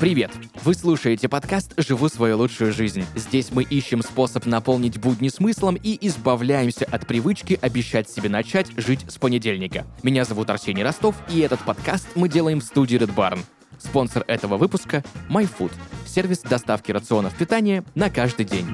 Привет! Вы слушаете подкаст «Живу свою лучшую жизнь». Здесь мы ищем способ наполнить будни смыслом и избавляемся от привычки обещать себе начать жить с понедельника. Меня зовут Арсений Ростов, и этот подкаст мы делаем в студии Red Barn. Спонсор этого выпуска – MyFood – сервис доставки рационов питания на каждый день.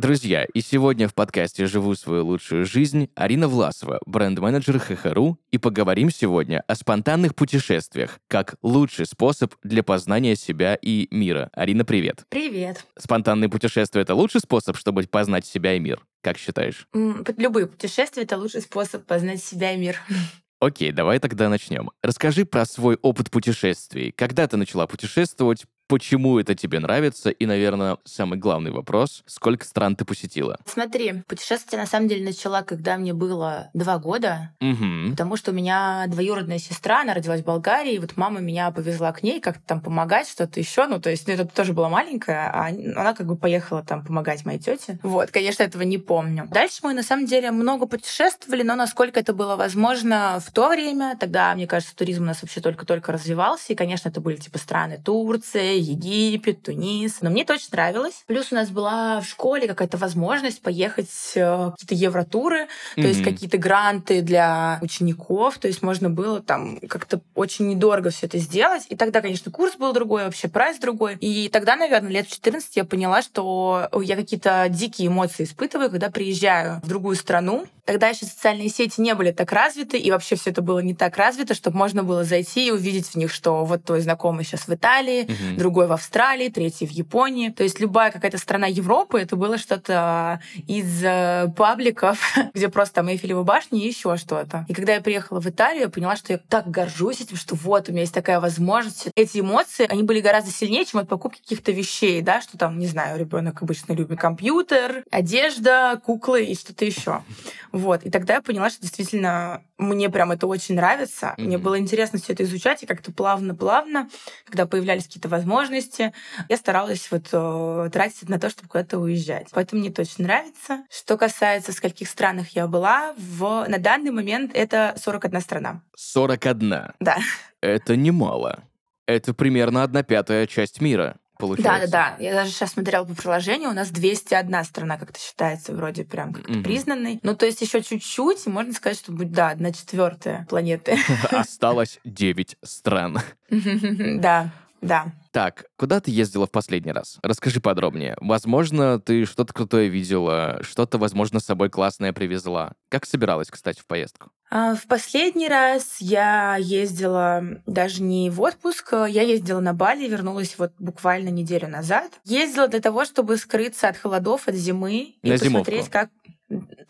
Друзья, и сегодня в подкасте «Живу свою лучшую жизнь» Арина Власова, бренд-менеджер ХХРУ, и поговорим сегодня о спонтанных путешествиях, как лучший способ для познания себя и мира. Арина, привет. Привет. Спонтанные путешествия — это лучший способ, чтобы познать себя и мир? Как считаешь? Любые путешествия — это лучший способ познать себя и мир. Окей, давай тогда начнем. Расскажи про свой опыт путешествий. Когда ты начала путешествовать, почему это тебе нравится, и, наверное, самый главный вопрос, сколько стран ты посетила? Смотри, путешествие на самом деле начала, когда мне было два года, угу. потому что у меня двоюродная сестра, она родилась в Болгарии, и вот мама меня повезла к ней как-то там помогать, что-то еще, ну, то есть, ну, это тоже была маленькая, а она как бы поехала там помогать моей тете. Вот, конечно, этого не помню. Дальше мы, на самом деле, много путешествовали, но насколько это было возможно в то время, тогда, мне кажется, туризм у нас вообще только-только развивался, и, конечно, это были типа страны Турция, Египет, Тунис. Но мне это очень нравилось. Плюс у нас была в школе какая-то возможность поехать э, какие-то евротуры, mm-hmm. то есть какие-то гранты для учеников. То есть можно было там как-то очень недорого все это сделать. И тогда, конечно, курс был другой, вообще прайс другой. И тогда, наверное, лет в 14 я поняла, что я какие-то дикие эмоции испытываю, когда приезжаю в другую страну, Тогда еще социальные сети не были так развиты, и вообще все это было не так развито, чтобы можно было зайти и увидеть в них, что вот твой знакомый сейчас в Италии, угу. Другой в Австралии, третий в Японии. То есть любая какая-то страна Европы, это было что-то из э, пабликов, где просто там Эйфелева башня и еще что-то. И когда я приехала в Италию, я поняла, что я так горжусь этим, что вот у меня есть такая возможность. Эти эмоции, они были гораздо сильнее, чем от покупки каких-то вещей, да, что там, не знаю, ребенок обычно любит компьютер, одежда, куклы и что-то еще. Вот. И тогда я поняла, что действительно мне прям это очень нравится. Mm-hmm. Мне было интересно все это изучать, и как-то плавно-плавно, когда появлялись какие-то возможности, я старалась вот э, тратить на то, чтобы куда-то уезжать. Поэтому мне это очень нравится. Что касается, в скольких странах я была, в... на данный момент это 41 страна. 41? Да. Это немало. Это примерно одна пятая часть мира получается. Да, да, да. Я даже сейчас смотрела по приложению, у нас 201 страна как-то считается вроде прям как-то mm признанной. Ну, то есть еще чуть-чуть, и можно сказать, что будет, да, одна четвертая планеты. Осталось 9 стран. Да, да. Так, куда ты ездила в последний раз? Расскажи подробнее. Возможно, ты что-то крутое видела, что-то, возможно, с собой классное привезла. Как собиралась, кстати, в поездку? А, в последний раз я ездила даже не в отпуск, я ездила на Бали, вернулась вот буквально неделю назад. Ездила для того, чтобы скрыться от холодов, от зимы на и посмотреть, как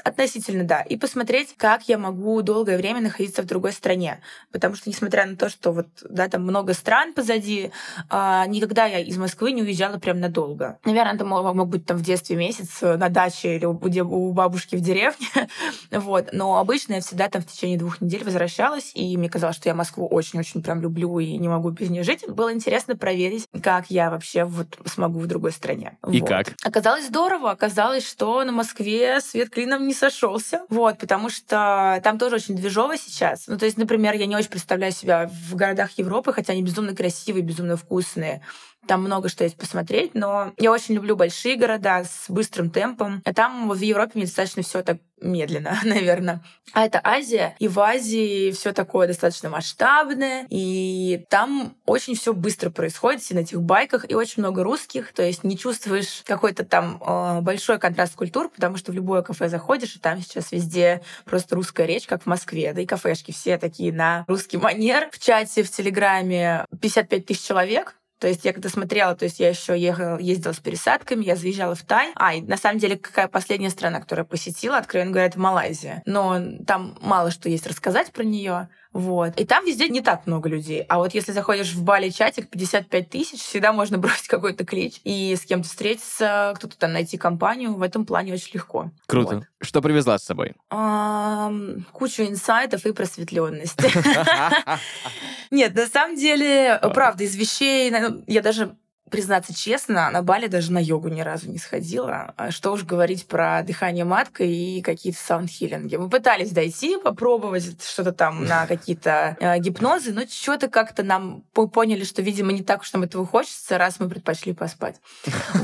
Относительно, да. И посмотреть, как я могу долгое время находиться в другой стране. Потому что, несмотря на то, что вот, да, там много стран позади, а, никогда я из Москвы не уезжала прям надолго. Наверное, это мог, мог быть там в детстве месяц на даче или у, у бабушки в деревне. вот. Но обычно я всегда там в течение двух недель возвращалась, и мне казалось, что я Москву очень-очень прям люблю и не могу без нее жить. Было интересно проверить, как я вообще вот смогу в другой стране. И вот. как? Оказалось здорово. Оказалось, что на Москве свет клином не сошелся. Вот, потому что там тоже очень движово сейчас. Ну, то есть, например, я не очень представляю себя в городах Европы, хотя они безумно красивые, безумно вкусные. Там много что есть посмотреть, но я очень люблю большие города с быстрым темпом. А там в Европе мне достаточно все так медленно, наверное. А это Азия, и в Азии все такое достаточно масштабное, и там очень все быстро происходит, все на этих байках, и очень много русских, то есть не чувствуешь какой-то там э, большой контраст культур, потому что в любое кафе заходишь, и там сейчас везде просто русская речь, как в Москве, да и кафешки все такие на русский манер. В чате, в Телеграме 55 тысяч человек, то есть я когда смотрела, то есть я еще ехала, ездила с пересадками, я заезжала в Тай. А, и на самом деле, какая последняя страна, которую посетила, откровенно говоря, это Малайзия. Но там мало что есть рассказать про нее. Вот. И там везде не так много людей. А вот если заходишь в Бали чатик 55 тысяч, всегда можно бросить какой-то клич и с кем-то встретиться, кто-то там найти компанию. В этом плане очень легко. Круто. Вот. Что привезла с собой? Кучу инсайтов и просветленности. Нет, на самом деле, правда, из вещей, я даже признаться честно, на Бали даже на йогу ни разу не сходила. А что уж говорить про дыхание маткой и какие-то саундхиллинги. Мы пытались дойти, попробовать что-то там на какие-то э, гипнозы, но что-то как-то нам поняли, что, видимо, не так уж нам этого хочется, раз мы предпочли поспать.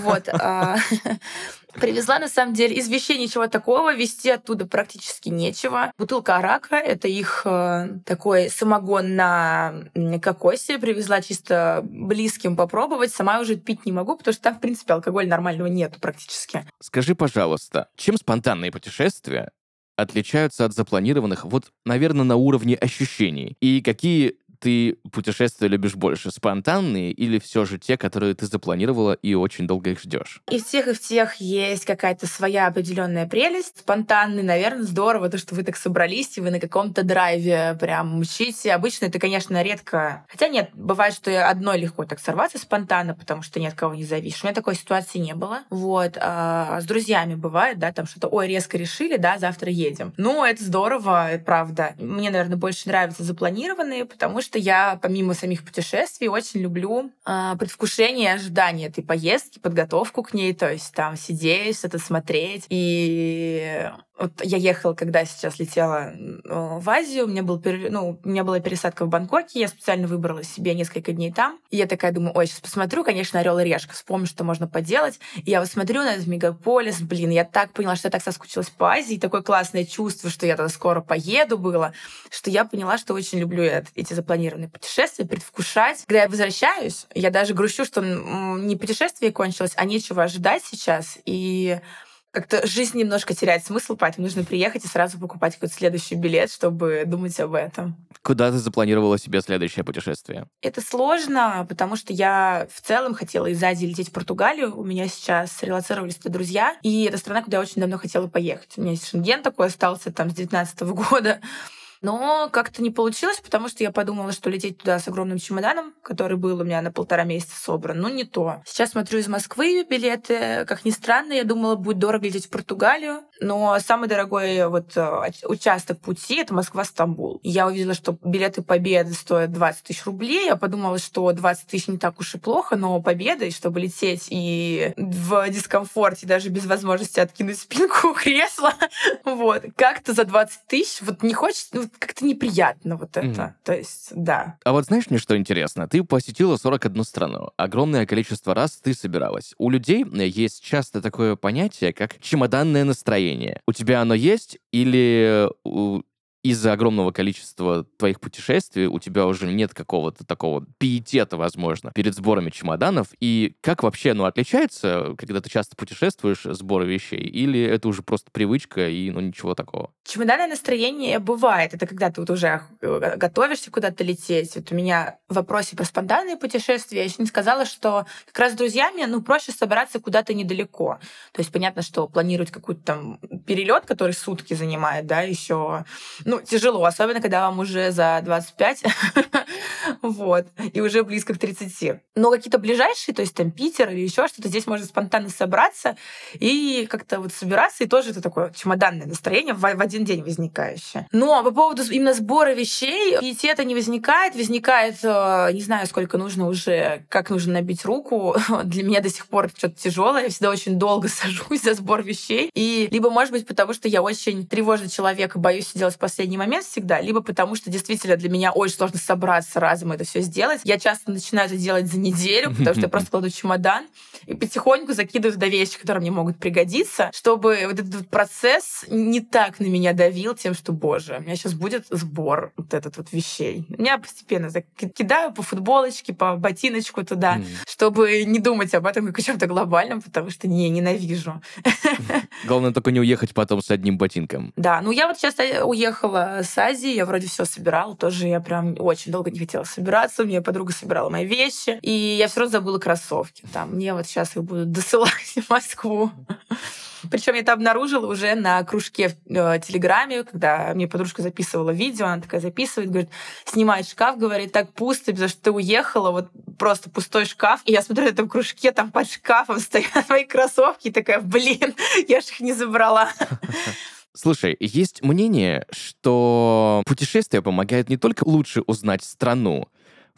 Вот. Привезла, на самом деле, из вещей ничего такого, вести оттуда практически нечего. Бутылка арака — это их э, такой самогон на кокосе. Привезла чисто близким попробовать. Сама уже пить не могу, потому что там, в принципе, алкоголя нормального нету практически. Скажи, пожалуйста, чем спонтанные путешествия отличаются от запланированных, вот, наверное, на уровне ощущений? И какие ты путешествия любишь больше? Спонтанные или все же те, которые ты запланировала и очень долго их ждешь? И в тех, и в тех есть какая-то своя определенная прелесть. Спонтанный, наверное, здорово, то, что вы так собрались, и вы на каком-то драйве прям мчите. Обычно это, конечно, редко. Хотя нет, бывает, что одной легко так сорваться спонтанно, потому что ни от кого не зависишь. У меня такой ситуации не было. Вот. А с друзьями бывает, да, там что-то, ой, резко решили, да, завтра едем. Ну, это здорово, правда. Мне, наверное, больше нравятся запланированные, потому что я, помимо самих путешествий, очень люблю э, предвкушение и ожидание этой поездки, подготовку к ней, то есть там сидеть, что-то смотреть. И вот я ехала, когда сейчас летела в Азию, у меня, был, ну, у меня была пересадка в Бангкоке, я специально выбрала себе несколько дней там. И я такая думаю, ой, сейчас посмотрю, конечно, Орел и Решка, вспомню, что можно поделать. И я вот смотрю на этот мегаполис, блин, я так поняла, что я так соскучилась по Азии, такое классное чувство, что я туда скоро поеду было, что я поняла, что очень люблю это, эти запланированные путешествия, предвкушать. Когда я возвращаюсь, я даже грущу, что не путешествие кончилось, а нечего ожидать сейчас. И как-то жизнь немножко теряет смысл, поэтому нужно приехать и сразу покупать какой-то следующий билет, чтобы думать об этом. Куда ты запланировала себе следующее путешествие? Это сложно, потому что я в целом хотела из Азии лететь в Португалию. У меня сейчас релацировались туда друзья, и это страна, куда я очень давно хотела поехать. У меня есть шенген такой остался там с 19 года. Но как-то не получилось, потому что я подумала, что лететь туда с огромным чемоданом, который был у меня на полтора месяца собран, ну не то. Сейчас смотрю из Москвы билеты. Как ни странно, я думала, будет дорого лететь в Португалию. Но самый дорогой вот э, участок пути — это Москва-Стамбул. Я увидела, что билеты Победы стоят 20 тысяч рублей. Я подумала, что 20 тысяч не так уж и плохо, но Победа, чтобы лететь и в дискомфорте, даже без возможности откинуть спинку кресла, вот, как-то за 20 тысяч, вот не хочется, ну, как-то неприятно вот это. Mm. То есть, да. А вот знаешь мне, что интересно? Ты посетила 41 страну. Огромное количество раз ты собиралась. У людей есть часто такое понятие, как чемоданное настроение. У тебя оно есть или из-за огромного количества твоих путешествий у тебя уже нет какого-то такого пиетета, возможно, перед сборами чемоданов. И как вообще оно отличается, когда ты часто путешествуешь, сборы вещей? Или это уже просто привычка и ну ничего такого? Чемоданное настроение бывает. Это когда ты вот уже э, готовишься куда-то лететь. Вот у меня в вопросе про спонтанные путешествия я еще не сказала, что как раз с друзьями ну, проще собраться куда-то недалеко. То есть понятно, что планировать какой-то там перелет, который сутки занимает, да, еще ну, ну, тяжело, особенно когда вам уже за 25, вот, и уже близко к 30. Но какие-то ближайшие, то есть там Питер или еще что-то, здесь можно спонтанно собраться и как-то вот собираться, и тоже это такое чемоданное настроение в, в один день возникающее. Но по поводу именно сбора вещей, пиетета не возникает, возникает, э, не знаю, сколько нужно уже, как нужно набить руку. Для меня до сих пор что-то тяжелое, я всегда очень долго сажусь за сбор вещей. И либо, может быть, потому что я очень тревожный человек и боюсь делать в последний момент всегда, либо потому что действительно для меня очень сложно собраться разом это все сделать. Я часто начинаю это делать за неделю, потому что я просто кладу чемодан и потихоньку закидываю туда вещи, которые мне могут пригодиться, чтобы вот этот процесс не так на меня давил тем, что, боже, у меня сейчас будет сбор вот этот вот вещей. Я постепенно кидаю по футболочке, по ботиночку туда, mm. чтобы не думать об этом как о чем-то глобальном, потому что не, ненавижу. Главное только не уехать потом с одним ботинком. Да, ну я вот сейчас э, уехала с Азии, я вроде все собирала, тоже я прям очень долго не хотела собираться, у меня подруга собирала мои вещи, и я все равно забыла кроссовки. Там мне вот сейчас их будут досылать в Москву. Причем я это обнаружила уже на кружке в э, Телеграме, когда мне подружка записывала видео, она такая записывает, говорит, снимает шкаф, говорит, так пусто, потому что ты уехала, вот просто пустой шкаф. И я смотрю на этом кружке, там под шкафом стоят мои кроссовки, и такая, блин, я же их не забрала. Слушай, есть мнение, что путешествия помогают не только лучше узнать страну,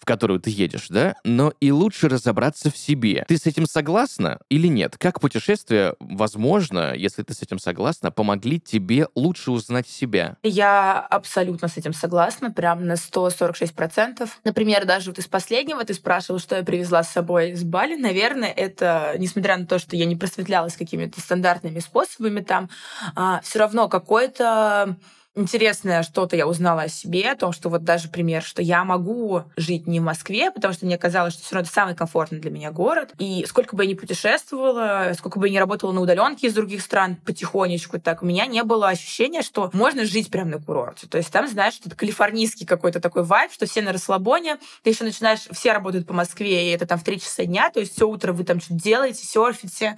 в которую ты едешь, да, но и лучше разобраться в себе. Ты с этим согласна или нет? Как путешествия, возможно, если ты с этим согласна, помогли тебе лучше узнать себя? Я абсолютно с этим согласна, прям на 146%. Например, даже вот из последнего ты спрашивал, что я привезла с собой из Бали. Наверное, это, несмотря на то, что я не просветлялась какими-то стандартными способами там, а, все равно какой-то интересное что-то я узнала о себе, о том, что вот даже пример, что я могу жить не в Москве, потому что мне казалось, что все равно это самый комфортный для меня город. И сколько бы я ни путешествовала, сколько бы я ни работала на удаленке из других стран потихонечку, так у меня не было ощущения, что можно жить прямо на курорте. То есть там, знаешь, что это калифорнийский какой-то такой вайб, что все на расслабоне, ты еще начинаешь, все работают по Москве, и это там в 3 часа дня, то есть все утро вы там что-то делаете, серфите,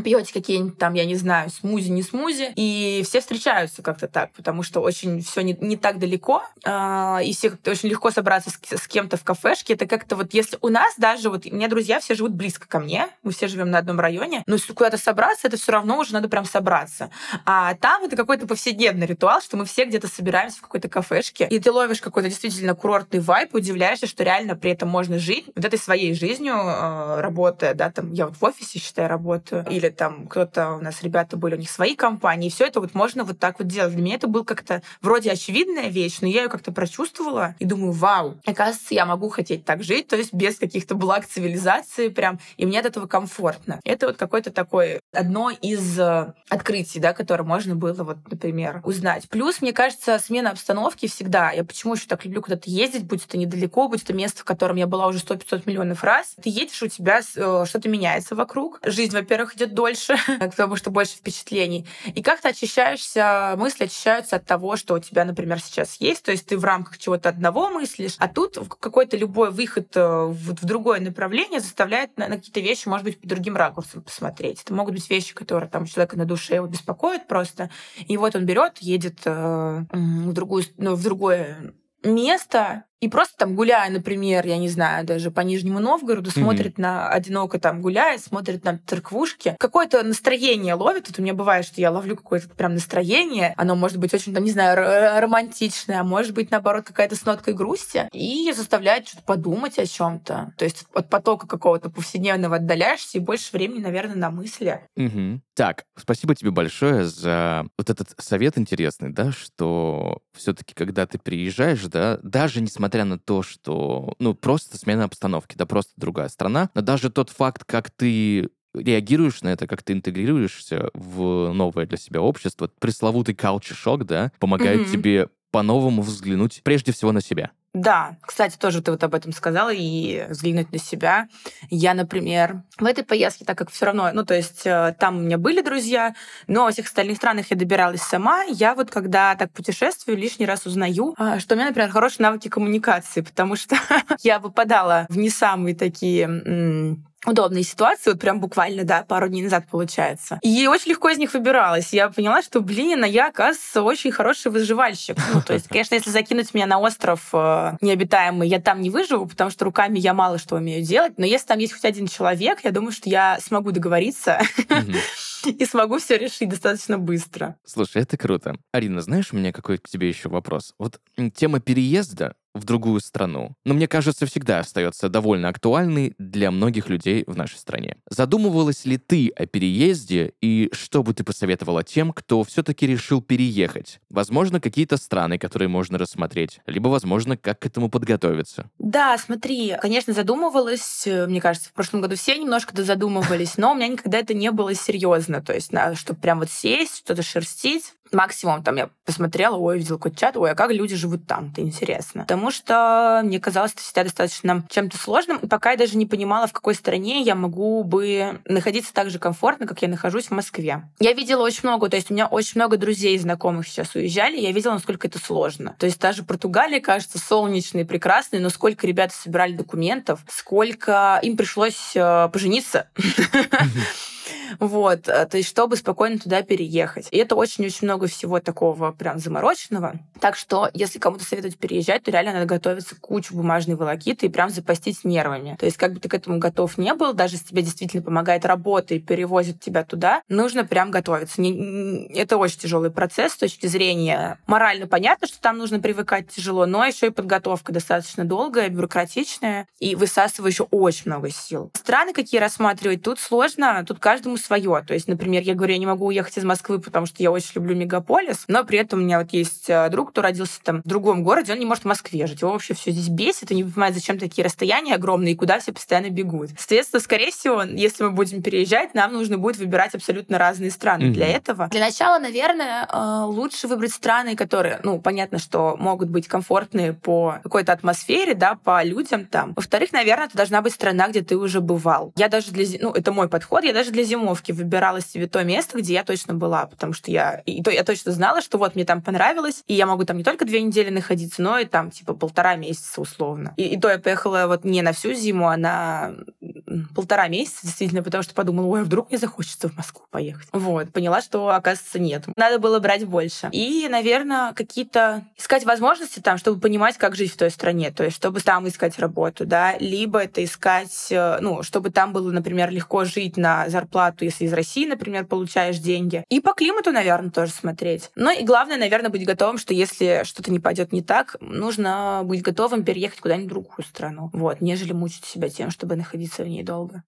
пьете какие-нибудь там, я не знаю, смузи, не смузи, и все встречаются как-то так, потому что очень все не, не так далеко, э, и все очень легко собраться с, с кем-то в кафешке. Это как-то вот, если у нас даже, вот у меня друзья все живут близко ко мне, мы все живем на одном районе, но если куда-то собраться, это все равно уже надо прям собраться. А там это какой-то повседневный ритуал, что мы все где-то собираемся в какой-то кафешке, и ты ловишь какой-то действительно курортный вайп, удивляешься, что реально при этом можно жить вот этой своей жизнью, э, работая, да, там, я вот в офисе, считай, работаю, или там кто-то у нас ребята были, у них свои компании, и все это вот можно вот так вот делать. Для меня это был как-то вроде очевидная вещь, но я ее как-то прочувствовала и думаю, вау, оказывается, я могу хотеть так жить, то есть без каких-то благ цивилизации прям, и мне от этого комфортно. Это вот какой-то такой одно из э, открытий, да, которое можно было вот, например, узнать. Плюс, мне кажется, смена обстановки всегда. Я почему еще так люблю куда-то ездить, будь это недалеко, будь это место, в котором я была уже 100-500 миллионов раз. Ты едешь, у тебя э, что-то меняется вокруг. Жизнь, во-первых, идет дольше, потому что больше впечатлений. И как-то очищаешься, мысли очищаются от того, что у тебя, например, сейчас есть. То есть ты в рамках чего-то одного мыслишь, а тут какой-то любой выход э, в, другое направление заставляет на, на какие-то вещи, может быть, по другим ракурсам посмотреть. Это могут быть вещи, которые там человека на душе его беспокоят просто. И вот он берет, едет э, в другую, ну, в другое место, и просто там гуляя, например, я не знаю, даже по Нижнему Новгороду, mm-hmm. смотрит на одиноко там гуляет, смотрит на церквушки, какое-то настроение ловит. Вот у меня бывает, что я ловлю какое-то прям настроение, оно может быть очень, там, не знаю, романтичное, а может быть, наоборот, какая-то с ноткой грусти, и заставляет что-то подумать о чем-то. То есть от потока какого-то повседневного отдаляешься, и больше времени, наверное, на мысли. Mm-hmm. Так, спасибо тебе большое за вот этот совет интересный, да, что все-таки, когда ты приезжаешь, да, даже несмотря несмотря на то, что, ну, просто смена обстановки, да, просто другая страна, но даже тот факт, как ты реагируешь на это, как ты интегрируешься в новое для себя общество, пресловутый shock, да, помогает mm-hmm. тебе по-новому взглянуть прежде всего на себя. Да, кстати, тоже ты вот об этом сказала, и взглянуть на себя. Я, например, в этой поездке, так как все равно, ну, то есть э, там у меня были друзья, но во всех остальных странах я добиралась сама. Я вот когда так путешествую, лишний раз узнаю, а, что у меня, например, хорошие навыки коммуникации, потому что я выпадала в не самые такие удобные ситуации, вот прям буквально, да, пару дней назад получается. И очень легко из них выбиралась. Я поняла, что, блин, а я, оказывается, очень хороший выживальщик. Ну, то есть, конечно, если закинуть меня на остров э, необитаемый, я там не выживу, потому что руками я мало что умею делать, но если там есть хоть один человек, я думаю, что я смогу договориться и смогу все решить достаточно быстро. Слушай, это круто. Арина, знаешь, у меня какой к тебе еще вопрос? Вот тема переезда, в другую страну. Но мне кажется, всегда остается довольно актуальной для многих людей в нашей стране. Задумывалась ли ты о переезде и что бы ты посоветовала тем, кто все-таки решил переехать? Возможно, какие-то страны, которые можно рассмотреть, либо, возможно, как к этому подготовиться. Да, смотри, конечно, задумывалась. Мне кажется, в прошлом году все немножко задумывались, но у меня никогда это не было серьезно. То есть, чтобы прям вот сесть, что-то шерстить. Максимум там я посмотрела, ой, видела какой-то чат, ой, а как люди живут там, это интересно. Потому что мне казалось это всегда достаточно чем-то сложным, и пока я даже не понимала, в какой стране я могу бы находиться так же комфортно, как я нахожусь в Москве. Я видела очень много, то есть у меня очень много друзей и знакомых сейчас уезжали, я видела, насколько это сложно. То есть даже Португалия кажется солнечной, прекрасной, но сколько ребята собирали документов, сколько им пришлось э, пожениться. Вот, э, то есть, чтобы спокойно туда переехать. И это очень-очень много всего такого прям замороченного. Так что, если кому-то советовать переезжать, то реально надо готовиться кучу бумажной волокиты и прям запастись нервами. То есть, как бы ты к этому готов не был, даже если тебе действительно помогает работа и перевозит тебя туда, нужно прям готовиться. Не, это очень тяжелый процесс с точки зрения морально понятно, что там нужно привыкать тяжело, но еще и подготовка достаточно долгая, бюрократичная и высасывающая очень много сил. Страны какие рассматривать, тут сложно, тут каждому свое. То есть, например, я говорю, я не могу уехать из Москвы, потому что я очень люблю мегаполис, но при этом у меня вот есть э, друг, кто родился там в другом городе, он не может в Москве жить. Его вообще все здесь бесит и не понимает, зачем такие расстояния огромные и куда все постоянно бегут. Соответственно, скорее всего, если мы будем переезжать, нам нужно будет выбирать абсолютно разные страны mm-hmm. для этого. Для начала, наверное, э, лучше выбрать страны, которые, ну, понятно, что могут быть комфортные по какой-то атмосфере, да, по людям там. Во-вторых, наверное, это должна быть страна, где ты уже бывал. Я даже для, ну, это мой подход, я даже для зимовки выбирала себе то место, где я точно была, потому что я, и то я точно знала, что вот мне там понравилось, и я могу там не только две недели находиться, но и там типа полтора месяца условно. И, и то я поехала вот не на всю зиму, а на полтора месяца, действительно, потому что подумала, ой, а вдруг мне захочется в Москву поехать. Вот, поняла, что, оказывается, нет. Надо было брать больше. И, наверное, какие-то... Искать возможности там, чтобы понимать, как жить в той стране. То есть, чтобы там искать работу, да, либо это искать, э, ну, чтобы там было, например, легко жить на зарплату, если из России, например, получаешь деньги. И по климату, наверное, тоже смотреть. Ну и главное, наверное, быть готовым, что если что-то не пойдет не так, нужно быть готовым переехать куда-нибудь в другую страну. Вот, нежели мучить себя тем, чтобы находиться в ней долго.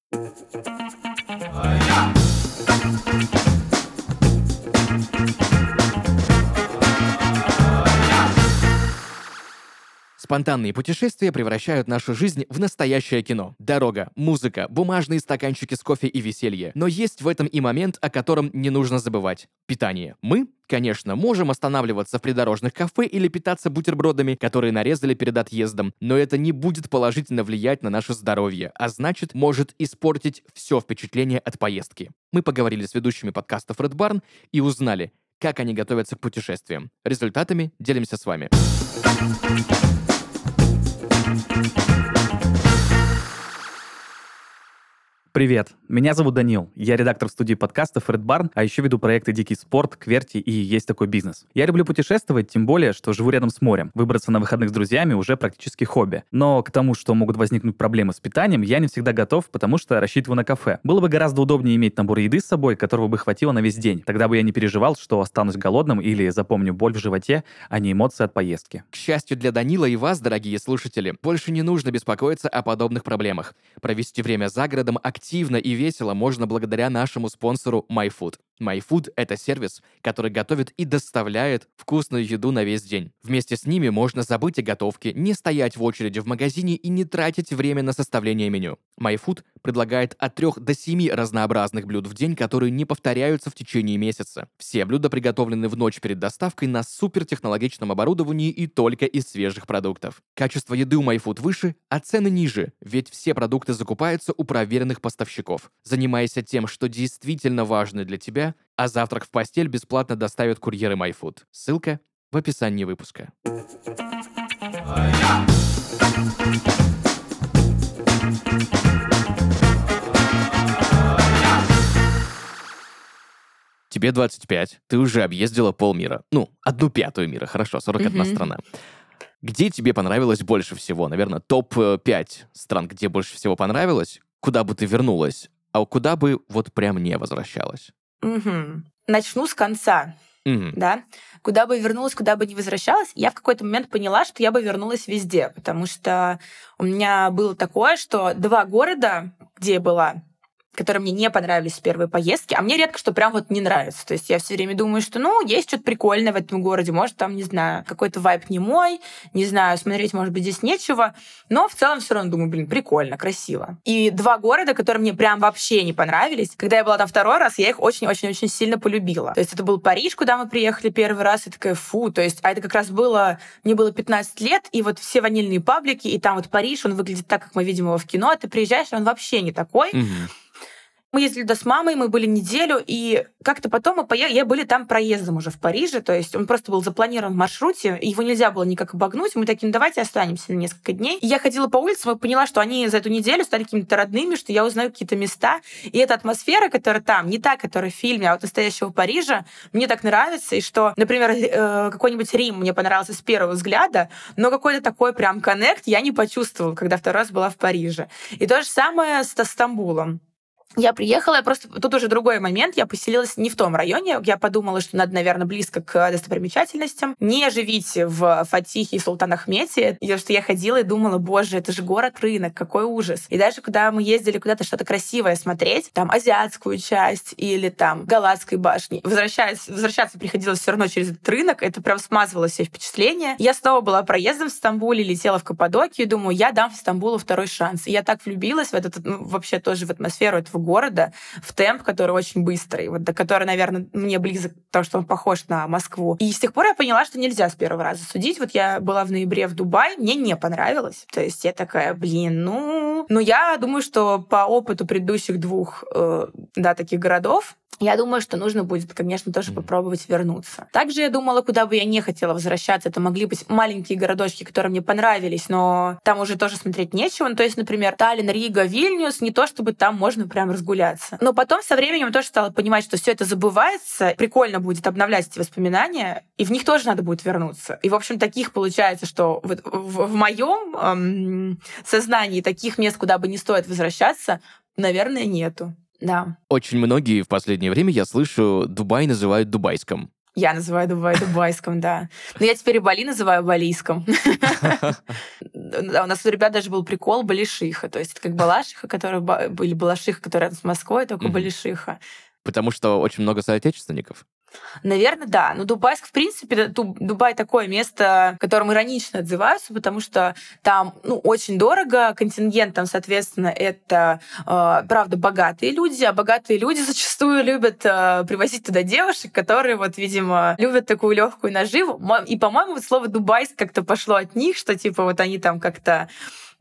Спонтанные путешествия превращают нашу жизнь в настоящее кино. Дорога, музыка, бумажные стаканчики с кофе и веселье. Но есть в этом и момент, о котором не нужно забывать. Питание. Мы, конечно, можем останавливаться в придорожных кафе или питаться бутербродами, которые нарезали перед отъездом, но это не будет положительно влиять на наше здоровье, а значит, может испортить все впечатление от поездки. Мы поговорили с ведущими подкастов Red Barn и узнали, как они готовятся к путешествиям. Результатами делимся с вами. Thank you. Привет, меня зовут Данил, я редактор студии подкастов Red Barn, а еще веду проекты «Дикий спорт», «Кверти» и «Есть такой бизнес». Я люблю путешествовать, тем более, что живу рядом с морем. Выбраться на выходных с друзьями уже практически хобби. Но к тому, что могут возникнуть проблемы с питанием, я не всегда готов, потому что рассчитываю на кафе. Было бы гораздо удобнее иметь набор еды с собой, которого бы хватило на весь день. Тогда бы я не переживал, что останусь голодным или запомню боль в животе, а не эмоции от поездки. К счастью для Данила и вас, дорогие слушатели, больше не нужно беспокоиться о подобных проблемах. Провести время за городом активно и весело можно благодаря нашему спонсору MyFood. MyFood — это сервис, который готовит и доставляет вкусную еду на весь день. Вместе с ними можно забыть о готовке, не стоять в очереди в магазине и не тратить время на составление меню. MyFood предлагает от 3 до 7 разнообразных блюд в день, которые не повторяются в течение месяца. Все блюда приготовлены в ночь перед доставкой на супертехнологичном оборудовании и только из свежих продуктов. Качество еды у MyFood выше, а цены ниже, ведь все продукты закупаются у проверенных поставщиков. Занимаясь тем, что действительно важно для тебя, а завтрак в постель бесплатно доставят курьеры MyFood. Ссылка в описании выпуска. Тебе 25, ты уже объездила полмира. Ну, одну пятую мира, хорошо, 41 mm-hmm. страна. Где тебе понравилось больше всего? Наверное, топ-5 стран, где больше всего понравилось, куда бы ты вернулась, а куда бы вот прям не возвращалась? Угу. Начну с конца. Угу. Да, куда бы вернулась, куда бы не возвращалась, я в какой-то момент поняла, что я бы вернулась везде, потому что у меня было такое, что два города, где я была, которые мне не понравились в первой поездке, а мне редко что прям вот не нравится. То есть я все время думаю, что, ну, есть что-то прикольное в этом городе, может, там, не знаю, какой-то вайб не мой, не знаю, смотреть, может быть, здесь нечего, но в целом все равно думаю, блин, прикольно, красиво. И два города, которые мне прям вообще не понравились, когда я была там второй раз, я их очень-очень-очень сильно полюбила. То есть это был Париж, куда мы приехали первый раз, и такая, фу, то есть, а это как раз было, мне было 15 лет, и вот все ванильные паблики, и там вот Париж, он выглядит так, как мы видим его в кино, а ты приезжаешь, он вообще не такой. Mm-hmm. Мы ездили туда с мамой, мы были неделю, и как-то потом мы поехали, я были там проездом уже в Париже, то есть он просто был запланирован в маршруте, его нельзя было никак обогнуть. Мы такие, ну давайте останемся на несколько дней. И я ходила по улицам и поняла, что они за эту неделю стали какими-то родными, что я узнаю какие-то места. И эта атмосфера, которая там, не та, которая в фильме, а вот настоящего Парижа, мне так нравится. И что, например, э, какой-нибудь Рим мне понравился с первого взгляда, но какой-то такой прям коннект я не почувствовала, когда второй раз была в Париже. И то же самое с Стамбулом. Я приехала, я просто... Тут уже другой момент. Я поселилась не в том районе. Я подумала, что надо, наверное, близко к достопримечательностям. Не живите в Фатихе и Султан Ахмете. Потому что я ходила и думала, боже, это же город-рынок, какой ужас. И даже когда мы ездили куда-то что-то красивое смотреть, там азиатскую часть или там Галатской башни, возвращаясь, возвращаться приходилось все равно через этот рынок, это прям смазывало все впечатления. Я снова была проездом в Стамбуле, летела в Каппадокию, думаю, я дам в Стамбулу второй шанс. И я так влюбилась в этот, ну, вообще тоже в атмосферу этого города в темп, который очень быстрый, вот, который, наверное, мне близок, потому что он похож на Москву. И с тех пор я поняла, что нельзя с первого раза судить. Вот я была в ноябре в Дубае, мне не понравилось. То есть я такая, блин, ну... Но я думаю, что по опыту предыдущих двух, э, да, таких городов, я думаю, что нужно будет, конечно, тоже попробовать вернуться. Также я думала, куда бы я не хотела возвращаться. Это могли быть маленькие городочки, которые мне понравились, но там уже тоже смотреть нечего. Ну, то есть, например, Таллин, Рига, Вильнюс, не то чтобы там можно прям разгуляться. Но потом со временем тоже стала понимать, что все это забывается. Прикольно будет обновлять эти воспоминания, и в них тоже надо будет вернуться. И, в общем, таких получается, что вот в, в моем эм, сознании таких мест, куда бы не стоит возвращаться, наверное, нету. Да. Очень многие в последнее время, я слышу, Дубай называют дубайском. Я называю Дубай дубайском, да. Но я теперь и Бали называю балийском. У нас у ребят даже был прикол Балишиха. То есть это как Балашиха, которые были Балашиха, которые рядом с Москвой, только Балишиха. Потому что очень много соотечественников. Наверное, да. Но Дубайск, в принципе, Дубай такое место, которым иронично отзываются, потому что там ну, очень дорого, контингент там, соответственно, это, э, правда, богатые люди, а богатые люди зачастую любят э, привозить туда девушек, которые, вот, видимо, любят такую легкую наживу. И, по-моему, вот слово Дубайск как-то пошло от них, что, типа, вот они там как-то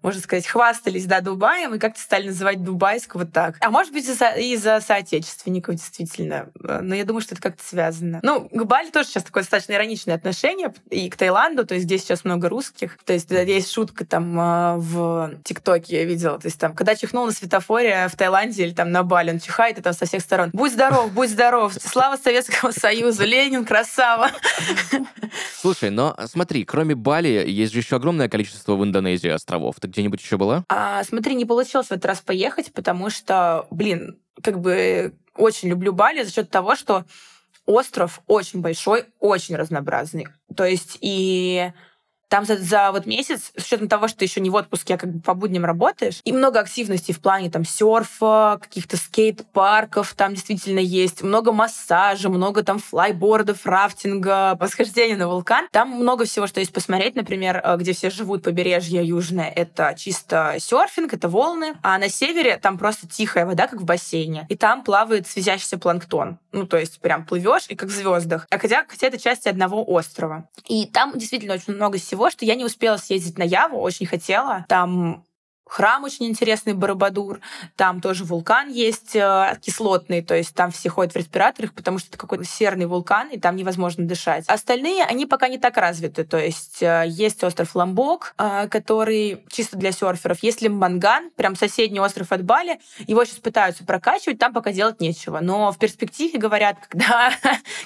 можно сказать, хвастались, да, Дубаем, и как-то стали называть Дубайск вот так. А может быть, из-за соотечественников, действительно. Но я думаю, что это как-то связано. Ну, к Бали тоже сейчас такое достаточно ироничное отношение, и к Таиланду, то есть здесь сейчас много русских. То есть есть шутка там а, в ТикТоке, я видела, то есть там, когда чихнул на светофоре в Таиланде или там на Бали, он чихает, и там со всех сторон. Будь здоров, будь здоров, слава Советскому Союзу, Ленин, красава. Слушай, но смотри, кроме Бали, есть же еще огромное количество в Индонезии островов. Ты где-нибудь еще была? А, смотри, не получилось в этот раз поехать, потому что, блин, как бы очень люблю Бали за счет того, что остров очень большой, очень разнообразный. То есть и там за, за вот месяц, с учетом того, что ты еще не в отпуске, а как бы по будням работаешь, и много активностей в плане там серфа, каких-то скейт-парков там действительно есть, много массажа, много там флайбордов, рафтинга, восхождения на вулкан. Там много всего, что есть посмотреть. Например, э, где все живут, побережье южное, это чисто серфинг, это волны. А на севере там просто тихая вода, как в бассейне. И там плавает связящийся планктон. Ну, то есть прям плывешь и как в звездах. А хотя, хотя это часть одного острова. И там действительно очень много всего того, что я не успела съездить на Яву, очень хотела. Там храм очень интересный, Барабадур. Там тоже вулкан есть э, кислотный, то есть там все ходят в респираторах, потому что это какой-то серный вулкан, и там невозможно дышать. Остальные, они пока не так развиты. То есть э, есть остров Ламбок, э, который чисто для серферов. Есть Лимбанган, прям соседний остров от Бали. Его сейчас пытаются прокачивать, там пока делать нечего. Но в перспективе говорят, когда,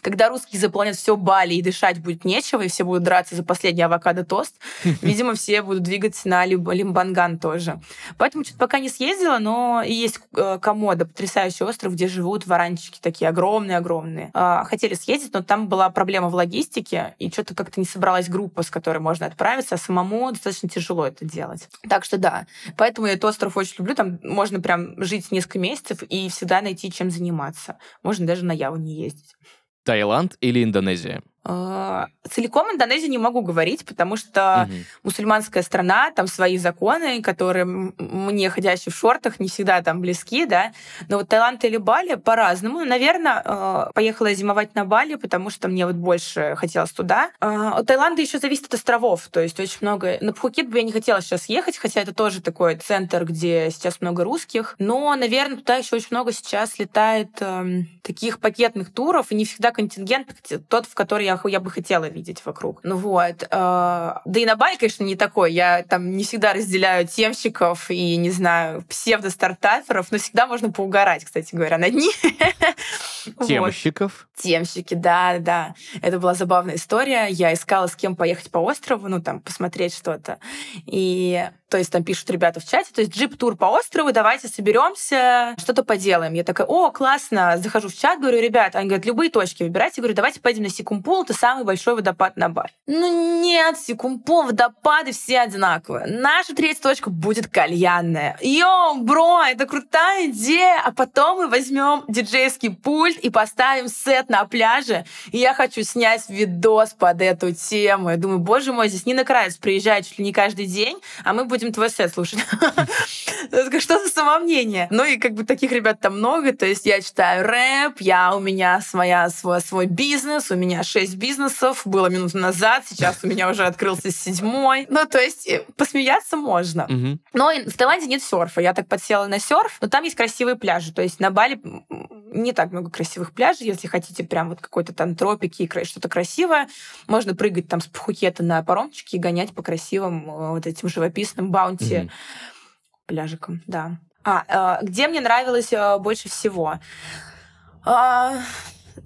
когда русские заполнят все Бали и дышать будет нечего, и все будут драться за последний авокадо-тост, видимо, все будут двигаться на Лимбанган тоже. Поэтому что-то пока не съездила, но есть э, Комода, потрясающий остров, где живут варанчики такие огромные-огромные. А, хотели съездить, но там была проблема в логистике, и что-то как-то не собралась группа, с которой можно отправиться, а самому достаточно тяжело это делать. Так что да, поэтому я этот остров очень люблю. Там можно прям жить несколько месяцев и всегда найти чем заниматься. Можно даже на Яву не ездить. Таиланд или Индонезия? А, целиком Индонезию не могу говорить, потому что угу. мусульманская страна, там свои законы, которые мне, ходящие в шортах, не всегда там близки, да. Но вот Таиланд или Бали по-разному. Наверное, а, поехала зимовать на Бали, потому что мне вот больше хотелось туда. А, от Таиланда еще зависит от островов, то есть очень много. На Пхукет бы я не хотела сейчас ехать, хотя это тоже такой центр, где сейчас много русских. Но, наверное, туда еще очень много сейчас летает э, таких пакетных туров, и не всегда контингент тот, в который я я бы хотела видеть вокруг. Ну вот. Э, да и на Бали, конечно, не такой. Я там не всегда разделяю темщиков и, не знаю, псевдо-стартаперов, но всегда можно поугарать, кстати говоря, над ними. Темщиков? Темщики, да, да. Это была забавная история. Я искала, с кем поехать по острову, ну, там, посмотреть что-то. И то есть там пишут ребята в чате, то есть джип-тур по острову, давайте соберемся, что-то поделаем. Я такая, о, классно, захожу в чат, говорю, ребята, они говорят, любые точки выбирайте. говорю, давайте пойдем на Секумпул, это самый большой водопад на Бали. Ну нет, Секумпул, водопады все одинаковые. Наша третья точка будет кальянная. Yo, bro, это крутая идея. А потом мы возьмем диджейский пульт и поставим сет на пляже. И я хочу снять видос под эту тему. Я думаю, боже мой, здесь Нина Кравец приезжает чуть ли не каждый день, а мы будем твой сет слушать. Что за самомнение? Ну и как бы таких ребят там много, то есть я читаю рэп, я у меня своя, свой, свой бизнес, у меня шесть бизнесов, было минуту назад, сейчас у меня уже открылся седьмой. Ну, то есть э, посмеяться можно. Но в Таиланде нет серфа. Я так подсела на серф, но там есть красивые пляжи. То есть на Бали не так много красивых пляжей. Если хотите прям вот какой-то там тропики и что-то красивое, можно прыгать там с Пхукета на паромчике и гонять по красивым э, вот этим живописным баунти mm-hmm. пляжикам, да. А, э, где мне нравилось больше всего?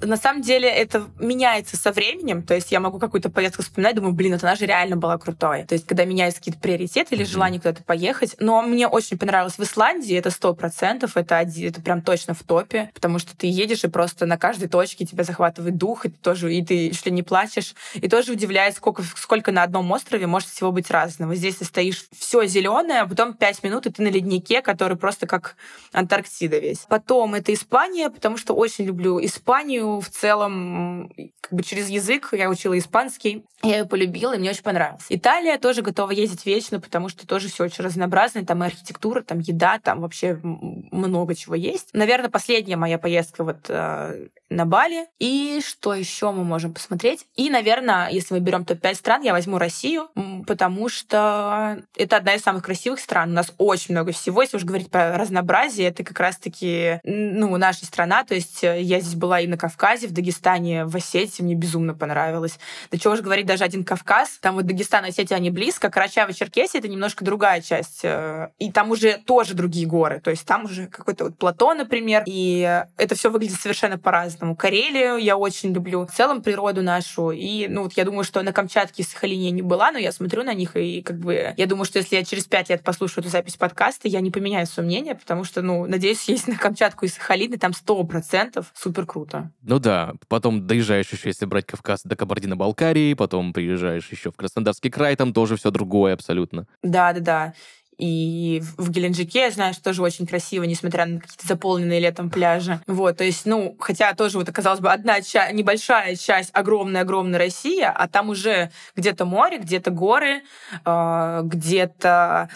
На самом деле это меняется со временем. То есть я могу какую-то поездку вспоминать, думаю, блин, это она же реально была крутой. То есть когда меняются какие-то приоритеты или желание куда-то поехать. Но мне очень понравилось в Исландии, это сто процентов, это, один, это прям точно в топе, потому что ты едешь и просто на каждой точке тебя захватывает дух, и ты тоже, и ты если не плачешь, и тоже удивляет, сколько, сколько на одном острове может всего быть разного. Здесь ты стоишь все зеленое, а потом пять минут, и ты на леднике, который просто как Антарктида весь. Потом это Испания, потому что очень люблю Испанию, в целом как бы через язык. Я учила испанский, я ее полюбила, и мне очень понравилось. Италия тоже готова ездить вечно, потому что тоже все очень разнообразно. Там и архитектура, там еда, там вообще много чего есть. Наверное, последняя моя поездка вот э, на Бали. И что еще мы можем посмотреть? И, наверное, если мы берем топ-5 стран, я возьму Россию, потому что это одна из самых красивых стран. У нас очень много всего. Если уж говорить про разнообразие, это как раз-таки ну, наша страна. То есть э, я здесь была и на Кавказе, в Дагестане, в Осетии. Мне безумно понравилось. Да чего уж говорить, даже один Кавказ. Там вот Дагестан и Осетия, они близко. Карачаево-Черкесия — это немножко другая часть. Э, и там уже тоже другие горы. То есть там уже какой-то вот плато, например. И это все выглядит совершенно по-разному. Карелию я очень люблю. В целом природу нашу. И, ну, вот я думаю, что на Камчатке и Сахалине не была, но я смотрю на них, и как бы я думаю, что если я через пять лет послушаю эту запись подкаста, я не поменяю свое мнение, потому что, ну, надеюсь, есть на Камчатку и Сахалин, и там сто процентов супер круто. Ну да, потом доезжаешь еще, если брать Кавказ до Кабардино-Балкарии, потом приезжаешь еще в Краснодарский край, там тоже все другое абсолютно. Да-да-да. И в Геленджике, я знаю, тоже очень красиво, несмотря на какие-то заполненные летом пляжи. Вот, то есть, ну, хотя тоже вот оказалось бы одна часть, небольшая часть огромная-огромная Россия, а там уже где-то море, где-то горы, э, где-то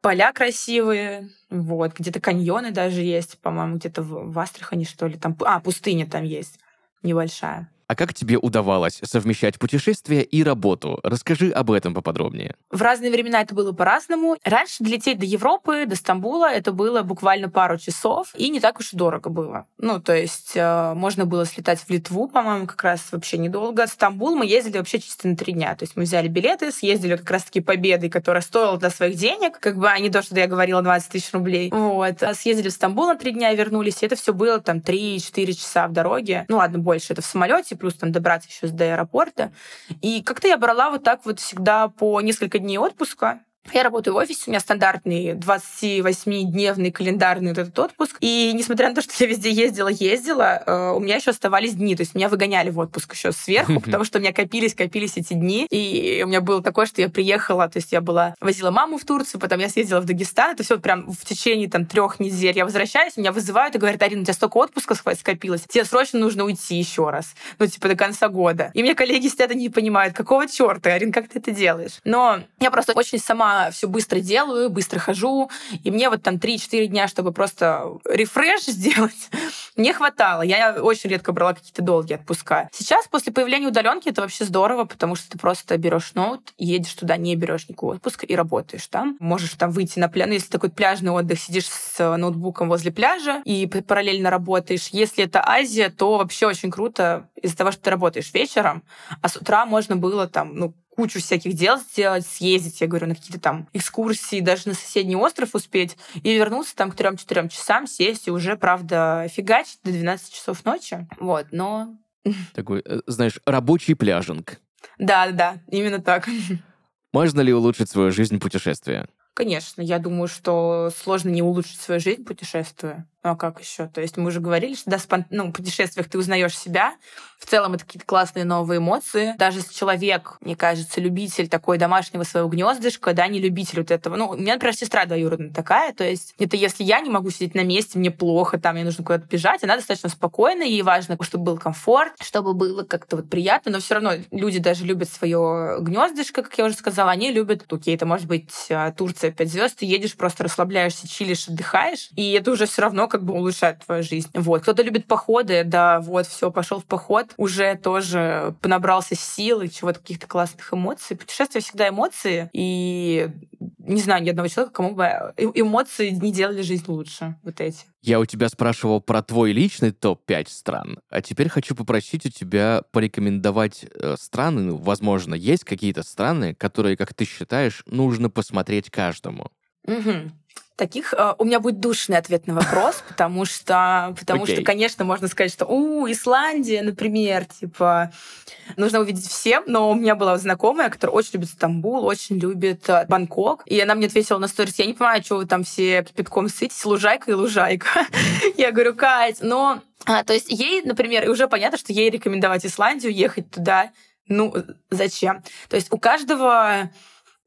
поля красивые, вот, где-то каньоны даже есть, по-моему, где-то в, Астрахани, что ли, там, а, пустыня там есть небольшая. А как тебе удавалось совмещать путешествия и работу? Расскажи об этом поподробнее. В разные времена это было по-разному. Раньше долететь до Европы, до Стамбула, это было буквально пару часов, и не так уж и дорого было. Ну, то есть э, можно было слетать в Литву, по-моему, как раз вообще недолго. В Стамбул мы ездили вообще чисто на три дня. То есть мы взяли билеты, съездили как раз-таки победой, которая стоила для своих денег, как бы, а то, что я говорила, 20 тысяч рублей. Вот. А съездили в Стамбул на три дня вернулись, и это все было там 3-4 часа в дороге. Ну ладно, больше. Это в самолете, плюс там добраться еще до аэропорта. И как-то я брала вот так вот всегда по несколько дней отпуска, Я работаю в офисе, у меня стандартный 28-дневный календарный вот этот отпуск. И несмотря на то, что я везде ездила, ездила, э, у меня еще оставались дни. То есть меня выгоняли в отпуск еще сверху, потому что у меня копились, копились эти дни. И у меня было такое, что я приехала, то есть я была, возила маму в Турцию, потом я съездила в Дагестан. Это все прям в течение там трех недель. Я возвращаюсь, меня вызывают и говорят, Арина, у тебя столько отпуска скопилось, тебе срочно нужно уйти еще раз. Ну, типа, до конца года. И мне коллеги сидят и не понимают, какого черта, Арин, как ты это делаешь? Но я просто очень сама все быстро делаю, быстро хожу, и мне вот там 3-4 дня, чтобы просто рефреш сделать, не хватало. Я очень редко брала какие-то долгие отпуска. Сейчас, после появления удаленки, это вообще здорово, потому что ты просто берешь ноут, едешь туда, не берешь никакого отпуска и работаешь там. Можешь там выйти на пляж. Ну, если такой пляжный отдых, сидишь с ноутбуком возле пляжа и параллельно работаешь. Если это Азия, то вообще очень круто из-за того, что ты работаешь вечером, а с утра можно было там, ну, кучу всяких дел сделать, съездить, я говорю, на какие-то там экскурсии, даже на соседний остров успеть, и вернуться там к 3-4 часам, сесть и уже, правда, фигачить до 12 часов ночи. Вот, но... Такой, э, знаешь, рабочий пляжинг. Да, да, именно так. Можно ли улучшить свою жизнь путешествия? Конечно, я думаю, что сложно не улучшить свою жизнь путешествуя. Ну а как еще? То есть мы уже говорили, что да, спон... ну, путешествиях ты узнаешь себя. В целом это какие-то классные новые эмоции. Даже если человек, мне кажется, любитель такой домашнего своего гнездышка, да, не любитель вот этого. Ну, у меня, например, сестра двоюродная такая. То есть это если я не могу сидеть на месте, мне плохо, там, мне нужно куда-то бежать, она достаточно спокойная, ей важно, чтобы был комфорт, чтобы было как-то вот приятно, но все равно люди даже любят свое гнездышко, как я уже сказала, они любят, окей, это может быть а, Турция 5 звезд, ты едешь, просто расслабляешься, чилишь, отдыхаешь, и это уже все равно как бы улучшает твою жизнь. Вот. Кто-то любит походы, да, вот, все, пошел в поход, уже тоже понабрался сил и чего-то, каких-то классных эмоций. Путешествия всегда эмоции, и не знаю ни одного человека, кому бы эмоции не делали жизнь лучше, вот эти. Я у тебя спрашивал про твой личный топ-5 стран, а теперь хочу попросить у тебя порекомендовать э, страны, ну, возможно, есть какие-то страны, которые, как ты считаешь, нужно посмотреть каждому. Угу. Таких э, у меня будет душный ответ на вопрос, потому что, потому okay. что, конечно, можно сказать, что у Исландия, например, типа нужно увидеть всем, но у меня была знакомая, которая очень любит Стамбул, очень любит э, Бангкок, и она мне ответила на сторис, я не понимаю, что вы там все кипятком сытесь, лужайка и лужайка. Я говорю, Кать, но а, то есть ей, например, и уже понятно, что ей рекомендовать Исландию, ехать туда, ну, зачем? То есть у каждого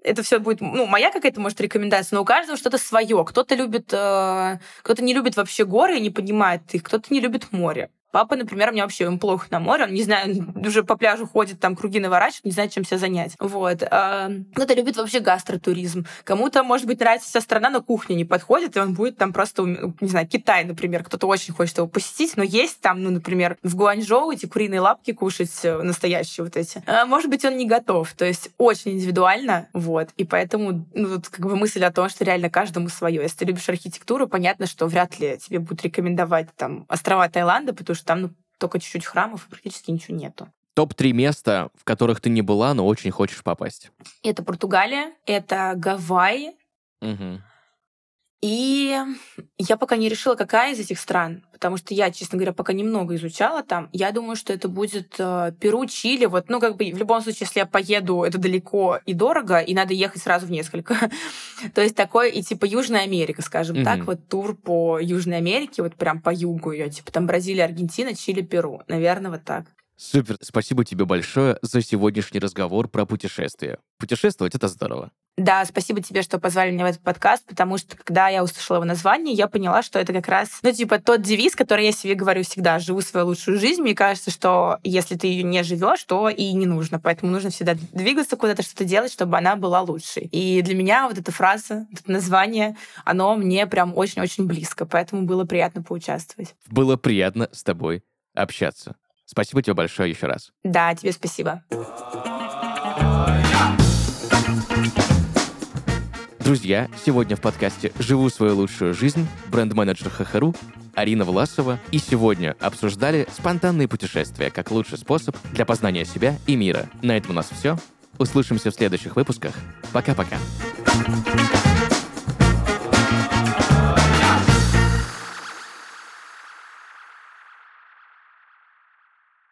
это все будет, ну, моя какая-то, может, рекомендация, но у каждого что-то свое. Кто-то любит, э, кто-то не любит вообще горы и не понимает их, кто-то не любит море. Папа, например, у меня вообще им плохо на море, он не знает, уже по пляжу ходит, там круги наворачивает, не знает, чем себя занять. Вот. А, кто-то любит вообще гастротуризм. Кому-то, может быть, нравится вся страна, но кухня не подходит, и он будет там просто, не знаю, Китай, например, кто-то очень хочет его посетить, но есть там, ну, например, в Гуанчжоу эти куриные лапки кушать э, настоящие вот эти. А, может быть, он не готов. То есть очень индивидуально, вот. И поэтому, ну, тут как бы мысль о том, что реально каждому свое. Если ты любишь архитектуру, понятно, что вряд ли тебе будут рекомендовать там острова Таиланда, потому что что там ну, только чуть-чуть храмов, и практически ничего нету. Топ-3 места, в которых ты не была, но очень хочешь попасть. Это Португалия, это Гавайи, угу. И я пока не решила, какая из этих стран, потому что я, честно говоря, пока немного изучала там. Я думаю, что это будет э, Перу, Чили. Вот, ну, как бы в любом случае, если я поеду, это далеко и дорого, и надо ехать сразу в несколько. То есть такой и типа Южная Америка, скажем mm-hmm. так, вот тур по Южной Америке, вот прям по югу ее, типа там Бразилия, Аргентина, Чили, Перу. Наверное, вот так. Супер, спасибо тебе большое за сегодняшний разговор про путешествия. Путешествовать — это здорово. Да, спасибо тебе, что позвали меня в этот подкаст, потому что когда я услышала его название, я поняла, что это как раз, ну, типа, тот девиз, который я себе говорю всегда, живу свою лучшую жизнь. Мне кажется, что если ты ее не живешь, то и не нужно. Поэтому нужно всегда двигаться куда-то, что-то делать, чтобы она была лучшей. И для меня вот эта фраза, это название, оно мне прям очень-очень близко. Поэтому было приятно поучаствовать. Было приятно с тобой общаться. Спасибо тебе большое еще раз. Да, тебе спасибо. Друзья, сегодня в подкасте «Живу свою лучшую жизнь» бренд-менеджер ХХРУ Арина Власова и сегодня обсуждали спонтанные путешествия как лучший способ для познания себя и мира. На этом у нас все. Услышимся в следующих выпусках. Пока-пока. thank you